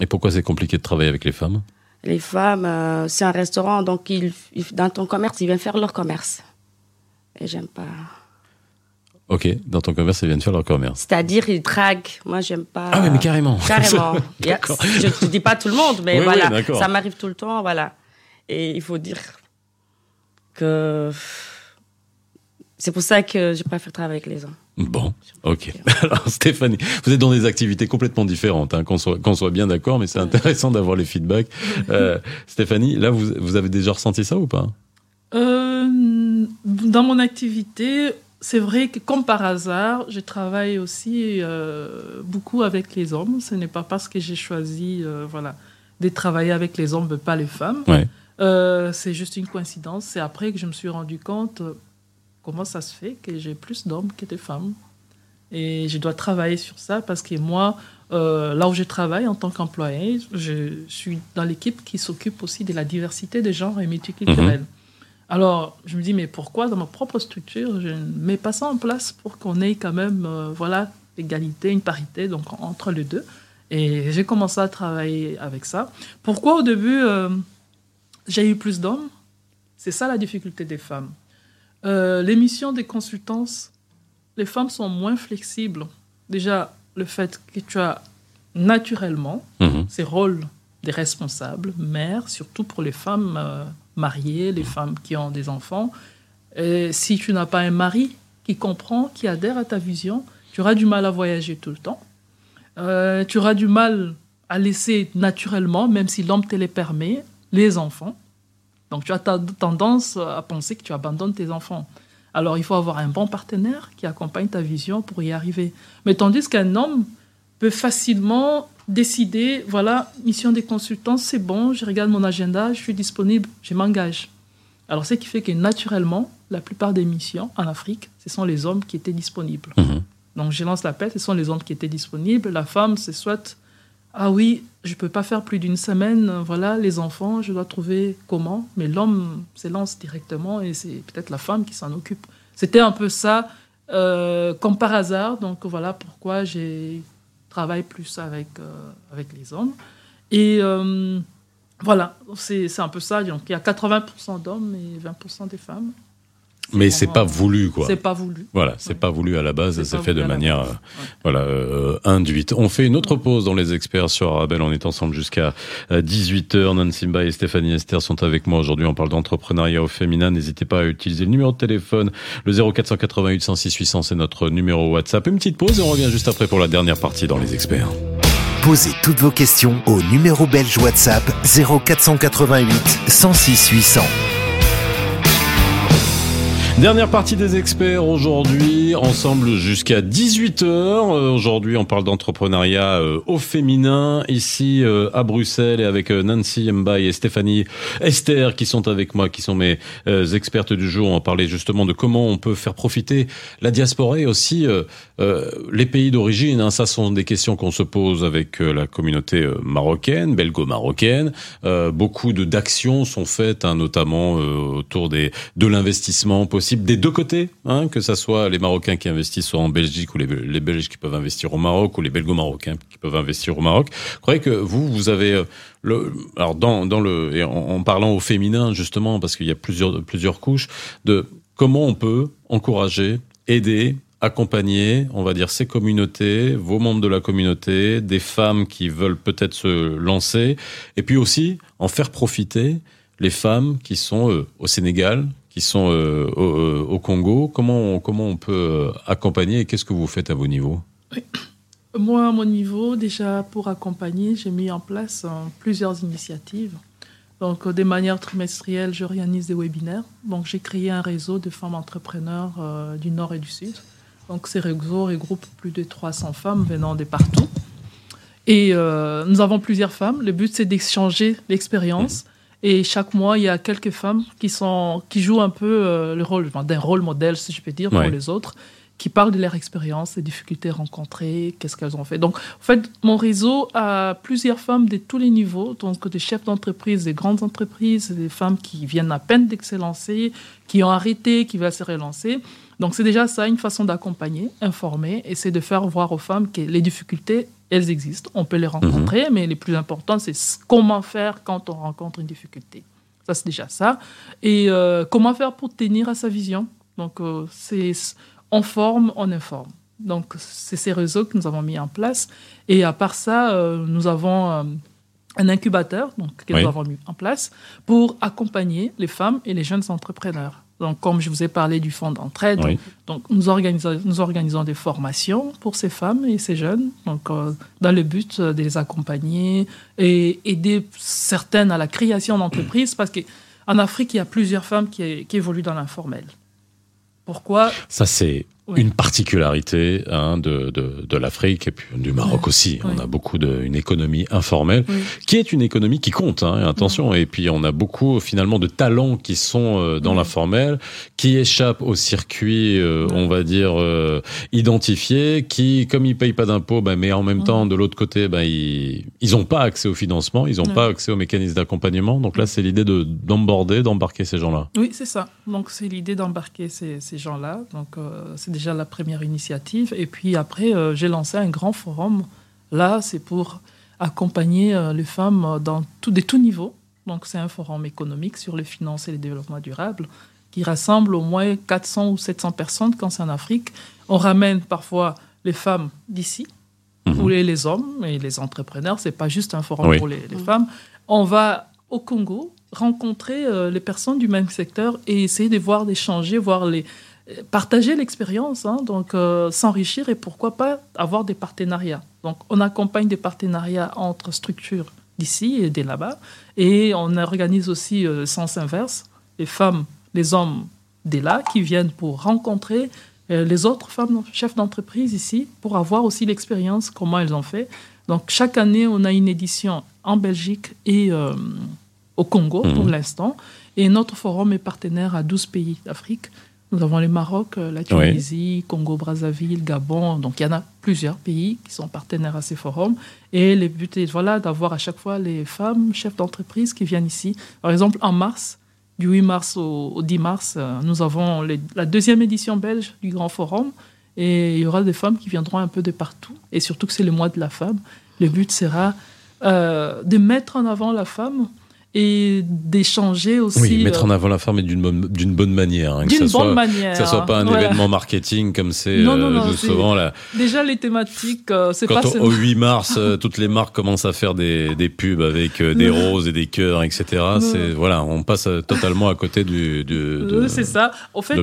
Et pourquoi c'est compliqué de travailler avec les femmes? Les femmes, euh, c'est un restaurant, donc ils, ils- dans ton commerce, ils viennent faire leur commerce. Et j'aime pas. Ok, dans ton commerce, elles viennent faire leur commerce. C'est-à-dire, ils draguent. Moi, j'aime pas. Ah oui, mais carrément. Carrément. Je ne dis pas tout le monde, mais Oui, voilà. ça m'arrive tout le temps, voilà. Et il faut dire que c'est pour ça que je préfère travailler avec les hommes. Bon, ok. Alors Stéphanie, vous êtes dans des activités complètement différentes, hein, qu'on soit, bien d'accord, mais c'est intéressant d'avoir les feedbacks. Euh, Stéphanie, là, vous, vous avez déjà ressenti ça ou pas? Euh, dans mon activité, c'est vrai que comme par hasard, je travaille aussi euh, beaucoup avec les hommes. Ce n'est pas parce que j'ai choisi euh, voilà, de travailler avec les hommes, mais pas les femmes. Ouais. Euh, c'est juste une coïncidence. C'est après que je me suis rendu compte comment ça se fait que j'ai plus d'hommes que de femmes. Et je dois travailler sur ça parce que moi, là où je travaille en tant qu'employé, je suis dans l'équipe qui s'occupe aussi de la diversité des genres et multiculturels. Alors, je me dis, mais pourquoi dans ma propre structure, je ne mets pas ça en place pour qu'on ait quand même, euh, voilà, l'égalité, une parité donc entre les deux? Et j'ai commencé à travailler avec ça. Pourquoi au début, euh, j'ai eu plus d'hommes? C'est ça la difficulté des femmes. Euh, les missions des consultances, les femmes sont moins flexibles. Déjà, le fait que tu as naturellement Mhm. ces rôles des responsables, mères, surtout pour les femmes euh, mariées, les femmes qui ont des enfants. Et si tu n'as pas un mari qui comprend, qui adhère à ta vision, tu auras du mal à voyager tout le temps. Euh, tu auras du mal à laisser naturellement, même si l'homme te les permet, les enfants. Donc tu as ta- tendance à penser que tu abandonnes tes enfants. Alors il faut avoir un bon partenaire qui accompagne ta vision pour y arriver. Mais tandis qu'un homme peut facilement décider, voilà, mission des consultants, c'est bon, je regarde mon agenda, je suis disponible, je m'engage. Alors ce qui fait que naturellement, la plupart des missions en Afrique, ce sont les hommes qui étaient disponibles. Mhm. Donc je lance l'appel, ce sont les hommes qui étaient disponibles. La femme, c'est soit, ah oui, je peux pas faire plus d'une semaine, voilà, les enfants, je dois trouver comment. Mais l'homme se lance directement et c'est peut-être la femme qui s'en occupe. C'était un peu ça, euh, comme par hasard. Donc voilà pourquoi j'ai travaille plus avec, euh, avec les hommes. Et euh, voilà, c'est un peu ça. Donc il y a 80% d'hommes et 20% des femmes. Mais c'est pas voulu, quoi. C'est pas voulu. Voilà, c'est Ouais. pas voulu à la base, C'est fait de manière euh, Ouais. voilà euh, induite. On fait une autre pause dans les experts sur Arabelle. On est ensemble jusqu'à 18h. Nancy Mba et Stéphanie Esther sont avec moi aujourd'hui. On parle d'entrepreneuriat au féminin. N'hésitez pas à utiliser le numéro de téléphone, le 0488 106 800, c'est notre numéro WhatsApp. Une petite pause et on revient juste après pour la dernière partie dans les experts. Posez toutes vos questions au numéro belge WhatsApp 0488 106 800. Dernière partie des experts aujourd'hui, ensemble jusqu'à 18h. Euh, aujourd'hui, on parle d'entrepreneuriat euh, au féminin, ici euh, à Bruxelles, et avec euh, Nancy Mbaye et Stéphanie Esther qui sont avec moi, qui sont mes euh, expertes du jour. On va parler justement de comment on peut faire profiter la diaspora et aussi euh, les pays d'origine. Hein. Ça sont des questions qu'on se pose avec la communauté marocaine, belgo-marocaine. Beaucoup de d'actions sont faites, hein, notamment autour des de l'investissement possible des deux côtés, hein, que ça soit les Marocains qui investissent en Belgique ou les, Belges qui peuvent investir au Maroc ou les Belgo-Marocains qui peuvent investir au Maroc. Je croyez que vous, vous avez euh, alors dans dans le en parlant au féminin justement parce qu'il y a plusieurs plusieurs couches de comment on peut encourager, aider accompagner, on va dire, ces communautés, vos membres de la communauté, des femmes qui veulent peut-être se lancer, et puis aussi en faire profiter les femmes qui sont euh, au Sénégal, qui sont euh, au, euh, au Congo. Comment on, comment on peut euh, accompagner et qu'est-ce que vous faites à vos niveaux? Moi, à mon niveau, déjà pour accompagner, j'ai mis en place plusieurs initiatives. Donc, de manière trimestrielle, j'organise des webinaires. Donc, j'ai créé un réseau de femmes entrepreneurs du Nord et du Sud. Donc, ces réseaux regroupent plus de 300 femmes venant de partout. Et nous avons plusieurs femmes. Le but, c'est d'échanger l'expérience. Et chaque mois, il y a quelques femmes qui, sont, qui jouent un peu euh, le rôle enfin, d'un rôle modèle, si je peux dire, pour les autres, qui parlent de leur expérience, des difficultés rencontrées, qu'est-ce qu'elles ont fait. Donc, en fait, mon réseau a plusieurs femmes de tous les niveaux, donc des chefs d'entreprise, des grandes entreprises, des femmes qui viennent à peine d'excellencer, qui ont arrêté, qui veulent se relancer. Donc, c'est déjà ça, une façon d'accompagner, informer, et c'est de faire voir aux femmes que les difficultés elles existent, on peut les rencontrer, mais les plus importantes, c'est comment faire quand on rencontre une difficulté. Ça, c'est déjà ça. Et euh, comment faire pour tenir à sa vision. Donc, euh, c'est on forme, on informe. Donc, c'est ces réseaux que nous avons mis en place. Et à part ça, euh, nous avons un incubateur donc, que nous avons mis en place pour accompagner les femmes et les jeunes entrepreneurs. Donc, comme je vous ai parlé du fonds d'entraide, donc nous organisons, nous organisons des formations pour ces femmes et ces jeunes, donc euh, dans le but de les accompagner et aider certaines à la création d'entreprises, parce qu'en Afrique, il y a plusieurs femmes qui, qui évoluent dans l'informel. Pourquoi? Ça, c'est une particularité hein, de, de, de l'Afrique et puis du Maroc aussi. On a beaucoup de une économie informelle qui est une économie qui compte. Hein, attention. Et puis on a beaucoup finalement de talents qui sont euh, dans l'informel, qui échappent au circuit, euh, on va dire euh, identifié, qui comme ils payent pas d'impôts, bah, mais en même temps de l'autre côté, bah, ils ils ont pas accès au financement, ils ont pas accès aux mécanismes d'accompagnement. Donc là, c'est l'idée de d'emborder, d'embarquer ces gens-là. Oui, c'est ça. Donc c'est l'idée d'embarquer ces, ces gens-là. Donc c'est déjà la première initiative. Et puis après, euh, j'ai lancé un grand forum. Là, c'est pour accompagner euh, les femmes dans tout, des tous niveaux. Donc, c'est un forum économique sur les finances et le développement durable qui rassemble au moins 400 ou 700 personnes quand c'est en Afrique. On ramène parfois les femmes d'ici, mhm. ou les, hommes et les entrepreneurs. C'est pas juste un forum pour les, femmes. On va au Congo rencontrer euh, les personnes du même secteur et essayer de voir, d'échanger, voir les, partager l'expérience, hein, donc euh, s'enrichir et pourquoi pas avoir des partenariats. Donc on accompagne des partenariats entre structures d'ici et de là-bas et on organise aussi euh, sens inverse, les femmes, les hommes de là qui viennent pour rencontrer euh, les autres femmes chefs d'entreprise ici pour avoir aussi l'expérience, comment elles ont fait. Donc chaque année on a une édition en Belgique et au Congo pour mmh. l'instant et notre forum est partenaire à 12 pays d'Afrique. Nous avons le Maroc, euh, la Tunisie, Congo-Brazzaville, Gabon. Donc, il y en a plusieurs pays qui sont partenaires à ces forums. Et le but est voilà, d'avoir à chaque fois les femmes chefs d'entreprise qui viennent ici. Par exemple, en mars, du 8 mars au, 10 mars, euh, nous avons la deuxième édition belge du Grand Forum. Et il y aura des femmes qui viendront un peu de partout. Et surtout que c'est le mois de la femme. Le but sera euh, de mettre en avant la femme et d'échanger aussi. Oui, mettre en euh, avant la femme d'une bonne, d'une bonne manière. Hein, d'une bonne manière. Que ça soit pas un événement marketing comme c'est euh, souvent là. Déjà les thématiques, euh, c'est pas. Quand au 8 mars, toutes les marques commencent à faire des, des pubs avec des roses et des cœurs, etc. C'est voilà, on passe totalement à côté du. du c'est ça. Au fait,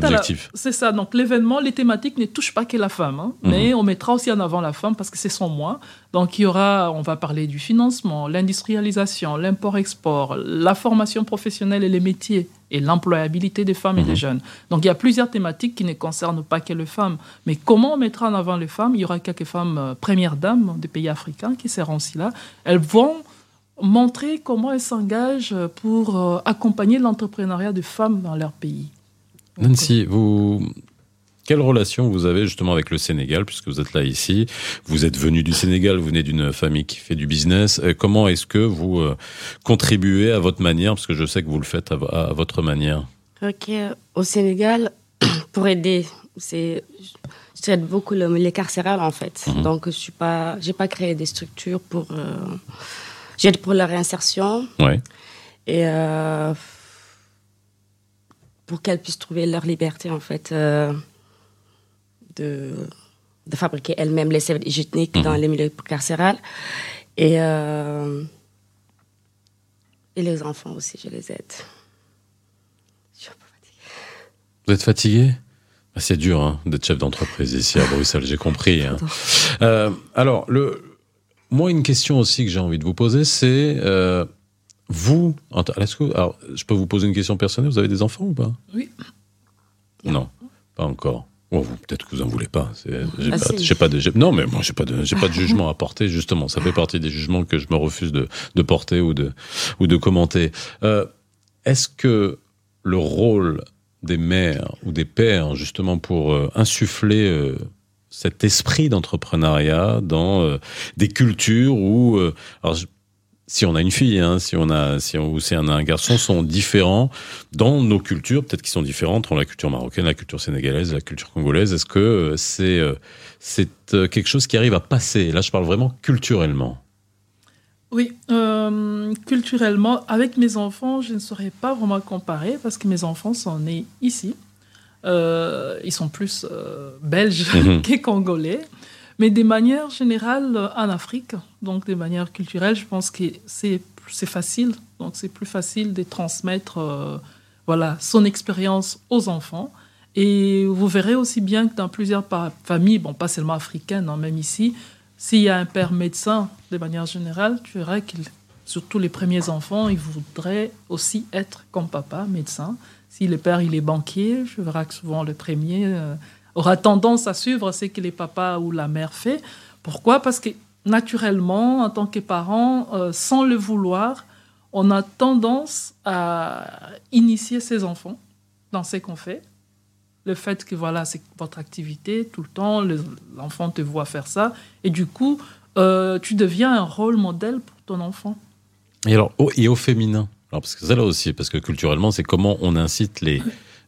c'est ça. Donc l'événement, les thématiques ne touchent pas que la femme, hein, mhm. mais on mettra aussi en avant la femme parce que c'est son mois. Donc il y aura, on va parler du financement, l'industrialisation, l'import-export, la formation professionnelle et les métiers et l'employabilité des femmes et des mhm. jeunes. Donc il y a plusieurs thématiques qui ne concernent pas que les femmes. Mais comment on mettra en avant les femmes? Il y aura quelques femmes euh, premières dames des pays africains qui seront aussi là. Elles vont montrer comment elles s'engagent pour euh, accompagner l'entrepreneuriat des femmes dans leur pays. Nancy, vous, quelle relation vous avez justement avec le Sénégal, puisque vous êtes là ici? Vous êtes venu du Sénégal, vous venez d'une famille qui fait du business. Euh, comment est-ce que vous euh, contribuez à votre manière, parce que je sais que vous le faites à, votre manière Ok, au Sénégal, pour aider, c'est j'aide beaucoup le, les carcérales en fait. Mhm. Donc je suis pas, j'ai pas créé des structures pour, euh, j'aide pour leur réinsertion. Ouais. Et pour qu'elles puissent trouver leur liberté en fait de, de fabriquer elle-même les serviettes hygiéniques dans mhm. les milieux carcérales. Et, euh, et les enfants aussi, je les aide. Je suis un peu fatiguée. Vous êtes fatiguée? Ah, C'est dur hein, d'être chef d'entreprise ici à Bruxelles, j'ai compris. Hein. Euh, alors, le, moi, une question aussi que j'ai envie de vous poser, c'est euh, vous, est-ce que, alors, je peux vous poser une question personnelle Vous avez des enfants ou pas? Oui. Non, pas encore. Oh, peut-être que vous en voulez pas. J'ai ah, pas, pas, de, non, mais moi j'ai pas de, j'ai pas de jugement à porter justement. Ça fait partie des jugements que je me refuse de, de porter ou de, ou de commenter. Euh, Est-ce que le rôle des mères ou des pères justement pour euh, insuffler euh, cet esprit d'entrepreneuriat dans euh, des cultures où, alors, si on a une fille, hein, si on a, si on, ou si on a un garçon, sont différents dans nos cultures, peut-être qu'ils sont différents entre la culture marocaine, la culture sénégalaise, la culture congolaise. Est-ce que euh, c'est euh, c'est euh, quelque chose qui arrive à passer? Là, je parle vraiment culturellement. Oui, euh, culturellement, avec mes enfants, je ne saurais pas vraiment comparer parce que mes enfants sont nés ici. Euh, ils sont plus euh, belges Mhm. que congolais. Mais de manière générale, euh, en Afrique, donc de manière culturelle, je pense que c'est facile. Donc c'est plus facile de transmettre euh, voilà, son expérience aux enfants. Et vous verrez aussi bien que dans plusieurs familles, bon, pas seulement africaines, hein, même ici, s'il y a un père médecin, de manière générale, tu verras qu'il, surtout les premiers enfants, ils voudraient aussi être comme papa, médecin. Si le père il est banquier, je verrai que souvent le premier euh, aura tendance à suivre ce que les papas ou la mère fait. Pourquoi? Parce que naturellement, en tant que parent, euh, sans le vouloir, on a tendance à initier ses enfants dans ce qu'on fait. Le fait que voilà, c'est votre activité tout le temps, le- l'enfant te voit faire ça, et du coup, euh, tu deviens un rôle modèle pour ton enfant. Et alors, au, et au féminin? Alors, parce que là aussi, parce que culturellement, c'est comment on incite les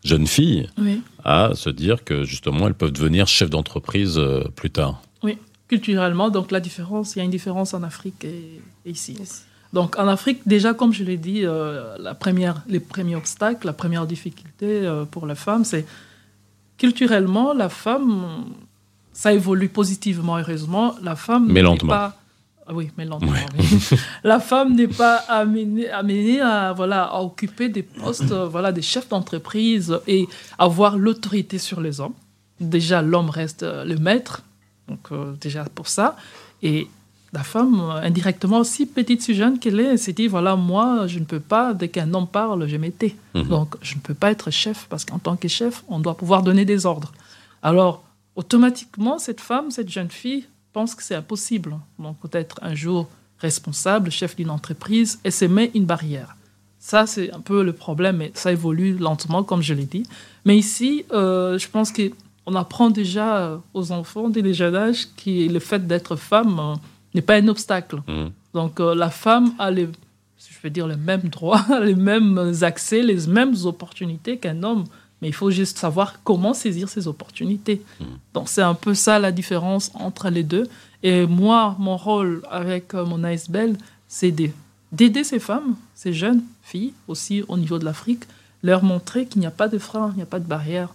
jeunes filles Oui. à se dire que justement, elles peuvent devenir chefs d'entreprise euh, plus tard. Culturellement, donc la différence, il y a une différence en Afrique et, et ici. Donc en Afrique, déjà, comme je l'ai dit, euh, la première, les premiers obstacles, la première difficulté euh, pour la femme, c'est culturellement, la femme, ça évolue positivement, heureusement. La femme Mais lentement. pas- Ah oui, mais. Ouais. oui. la femme n'est pas amenée, amenée à, voilà, à occuper des postes euh, voilà, des chefs d'entreprise et avoir l'autorité sur les hommes. Déjà, l'homme reste euh, le maître, donc euh, déjà pour ça. Et la femme, indirectement, si petite, si jeune qu'elle est, s'est dit, voilà, moi, je ne peux pas, dès qu'un homme parle, je m'étais. Mhm. Donc, je ne peux pas être chef, parce qu'en tant que chef, on doit pouvoir donner des ordres. Alors, automatiquement, cette femme, cette jeune fille, pense que c'est impossible. Donc, peut-être un jour responsable, chef d'une entreprise, et se met une barrière. Ça, c'est un peu le problème, mais ça évolue lentement, comme je l'ai dit. Mais ici, euh, je pense qu'on apprend déjà aux enfants dès le jeune âge que le fait d'être femme euh, n'est pas un obstacle. Mhm. Donc, euh, la femme a les, je veux dire, les mêmes droits, les mêmes accès, les mêmes opportunités qu'un homme. Mais il faut juste savoir comment saisir ces opportunités. Donc, c'est un peu ça la différence entre les deux. Et moi, mon rôle avec euh, mon ASBL, c'est de- d'aider ces femmes, ces jeunes filles, aussi au niveau de l'Afrique, leur montrer qu'il n'y a pas de frein, il n'y a pas de barrière.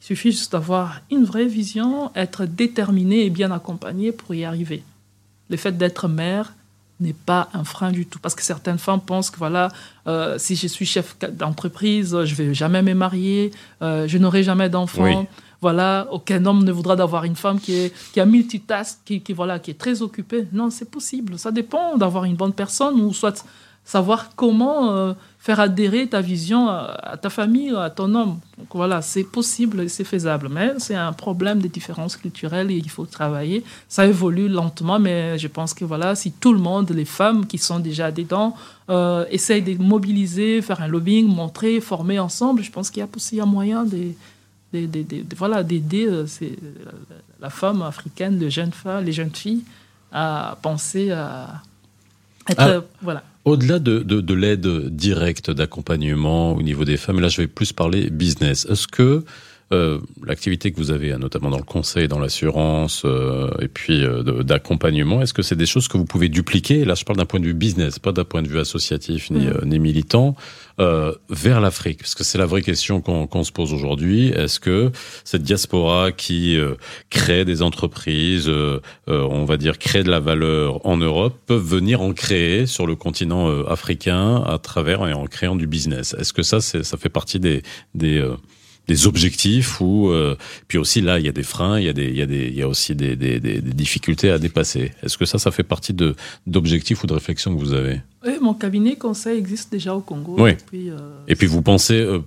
Il suffit juste d'avoir une vraie vision, être déterminé et bien accompagné pour y arriver. Le fait d'être mère n'est pas un frein du tout. Parce que certaines femmes pensent que voilà, euh, si je suis chef d'entreprise, je vais jamais me marier, euh, je n'aurai jamais d'enfants. Oui. Voilà, aucun homme ne voudra d'avoir une femme qui est qui a multitask, qui, qui voilà, qui est très occupée. Non, c'est possible. Ça dépend d'avoir une bonne personne ou soit savoir comment euh, faire adhérer ta vision à, à ta famille, à ton homme. Donc voilà, c'est possible et c'est faisable. Mais c'est un problème de différences culturelles et il faut travailler. Ça évolue lentement, mais je pense que voilà, si tout le monde, les femmes qui sont déjà dedans, euh, essayent de mobiliser, faire un lobbying, montrer, former ensemble, je pense qu'il y a aussi un moyen de, de- de- de- de- voilà, d'aider euh, la femme africaine, les jeunes femmes, les jeunes filles à penser à être. Ah. voilà. Au-delà de, de, de l'aide directe d'accompagnement au niveau des femmes, là je vais plus parler business, est-ce que euh, l'activité que vous avez, hein, notamment dans le conseil, dans l'assurance, euh, et puis euh, d'accompagnement, est-ce que c'est des choses que vous pouvez dupliquer? Là, je parle d'un point de vue business, pas d'un point de vue associatif ni, euh, ni militant, euh, vers l'Afrique, parce que c'est la vraie question qu'on qu'on se pose aujourd'hui. Est-ce que cette diaspora qui euh, crée des entreprises, on va dire crée de la valeur en Europe, peuvent venir en créer sur le continent africain à travers et en créant du business? Est-ce que ça, ça fait partie des des euh, des objectifs ou euh, puis aussi là il y a des freins il y a des il y a des il y a aussi des, des, des, des difficultés à dépasser est-ce que ça ça fait partie de d'objectifs ou de réflexions que vous avez? Oui, mon cabinet conseil existe déjà au Congo Oui. depuis euh, et puis vous pensez euh,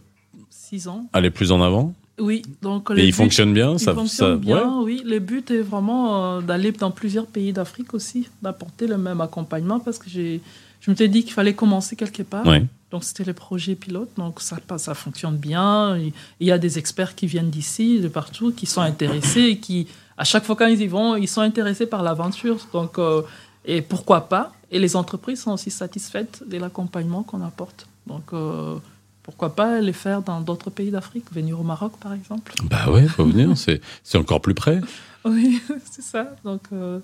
six ans. aller plus en avant? Oui, donc et il fonctionne bien ça fonctionne ça bien, ouais. oui. Le but est vraiment d'aller dans plusieurs pays d'Afrique aussi, d'apporter le même accompagnement parce que j'ai, je me suis dit qu'il fallait commencer quelque part. Ouais. Donc c'était le projet pilote, donc ça, ça fonctionne bien. Il y a des experts qui viennent d'ici, de partout, qui sont intéressés et qui, à chaque fois quand ils y vont, ils sont intéressés par l'aventure. Donc, euh, Et pourquoi pas? Et les entreprises sont aussi satisfaites de l'accompagnement qu'on apporte. Donc, euh, pourquoi pas les faire dans d'autres pays d'Afrique? Venir au Maroc, par exemple Bah ouais, faut venir, c'est c'est encore plus près. Oui, c'est ça. Donc, euh,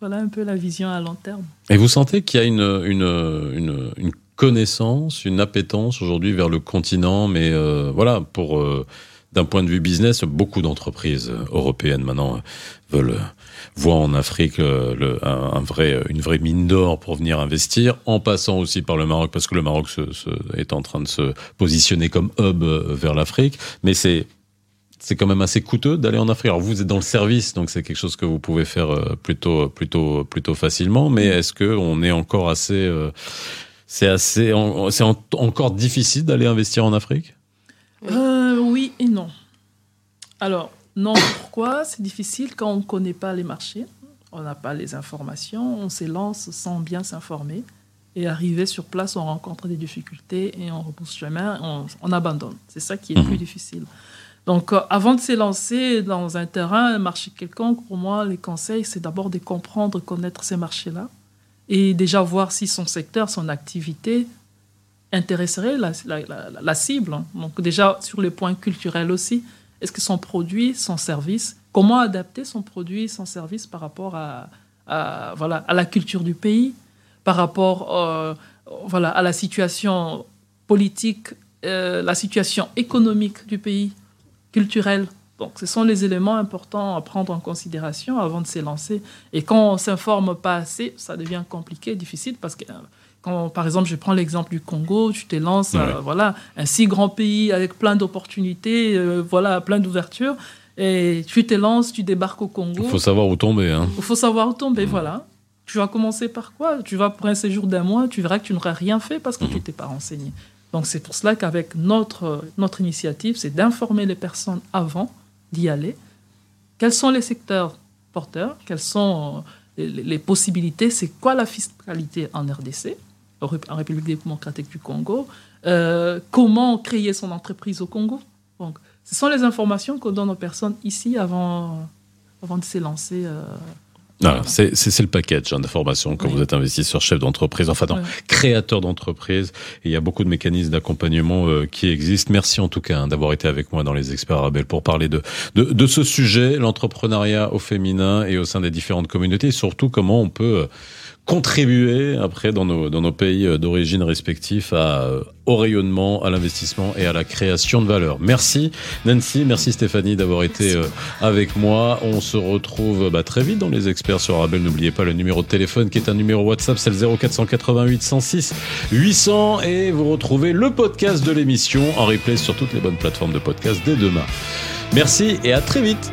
voilà un peu la vision à long terme. Et vous sentez qu'il y a une, une, une, une connaissance, une appétence aujourd'hui vers le continent, mais euh, voilà, pour euh, d'un point de vue business, beaucoup d'entreprises euh, européennes maintenant euh, veulent euh, voient en Afrique le, un, vrai, une vraie mine d'or pour venir investir, en passant aussi par le Maroc, parce que le Maroc se, se, est en train de se positionner comme hub vers l'Afrique, mais c'est c'est quand même assez coûteux d'aller en Afrique. Alors vous êtes dans le service, donc c'est quelque chose que vous pouvez faire plutôt plutôt plutôt facilement. Mais est-ce que on est encore assez euh, c'est assez en- c'est en- encore difficile d'aller investir en Afrique? Euh, oui et non. Alors, non, pourquoi? C'est difficile quand on ne connaît pas les marchés, on n'a pas les informations, on s'élance sans bien s'informer. Et arrivé sur place, on rencontre des difficultés et on repousse chemin, on, on abandonne. C'est ça qui est Mhm. plus difficile. Donc, euh, avant de s'élancer dans un terrain, un marché quelconque, pour moi, les conseils, c'est d'abord de comprendre, connaître ces marchés-là et déjà voir si son secteur, son activité intéresserait la, cible. Donc déjà sur les points culturels aussi, est-ce que son produit, son service, comment adapter son produit, son service par rapport à, à, voilà, à la culture du pays, par rapport euh, voilà, à la situation politique, euh, la situation économique du pays, culturelle? Donc ce sont les éléments importants à prendre en considération avant de s'élancer. Et quand on ne s'informe pas assez, ça devient compliqué, difficile, parce que euh, quand, par exemple, je prends l'exemple du Congo, tu t'élances, Ouais. euh, voilà, un si grand pays avec plein d'opportunités, euh, voilà, plein d'ouvertures, et tu t'élances, tu débarques au Congo. Il faut savoir où tomber. Hein. Il faut savoir où tomber, voilà. Tu vas commencer par quoi? Tu vas pour un séjour d'un mois, tu verras que tu n'auras rien fait parce que tu t'es pas renseigné. Donc c'est pour cela qu'avec notre, notre initiative, c'est d'informer les personnes avant d'y aller. Quels sont les secteurs porteurs? Quelles sont euh, les, possibilités? C'est quoi la fiscalité en RDC, en Ré- en République démocratique du Congo? Euh, Comment créer son entreprise au Congo? Donc, ce sont les informations qu'on donne aux personnes ici avant, avant de s'élancer. Voilà, c'est le package hein, d'informations quand Oui. vous êtes investisseur, chef d'entreprise, enfin non, créateur d'entreprise. Il y a beaucoup de mécanismes d'accompagnement euh, qui existent. Merci en tout cas hein, d'avoir été avec moi dans les experts Arabel pour parler de, de, de ce sujet, l'entrepreneuriat au féminin et au sein des différentes communautés, et surtout comment on peut euh, contribuer après dans nos, dans nos pays euh, d'origine respectifs à, euh, au rayonnement, à l'investissement et à la création de valeur. Merci Nancy, merci Stéphanie d'avoir été euh, avec moi. On se retrouve bah, très vite dans les experts sur Arabel. N'oubliez pas le numéro de téléphone qui est un numéro WhatsApp, c'est le 0488 106 800 et vous retrouvez le podcast de l'émission en replay sur toutes les bonnes plateformes de podcast dès demain. Merci et à très vite.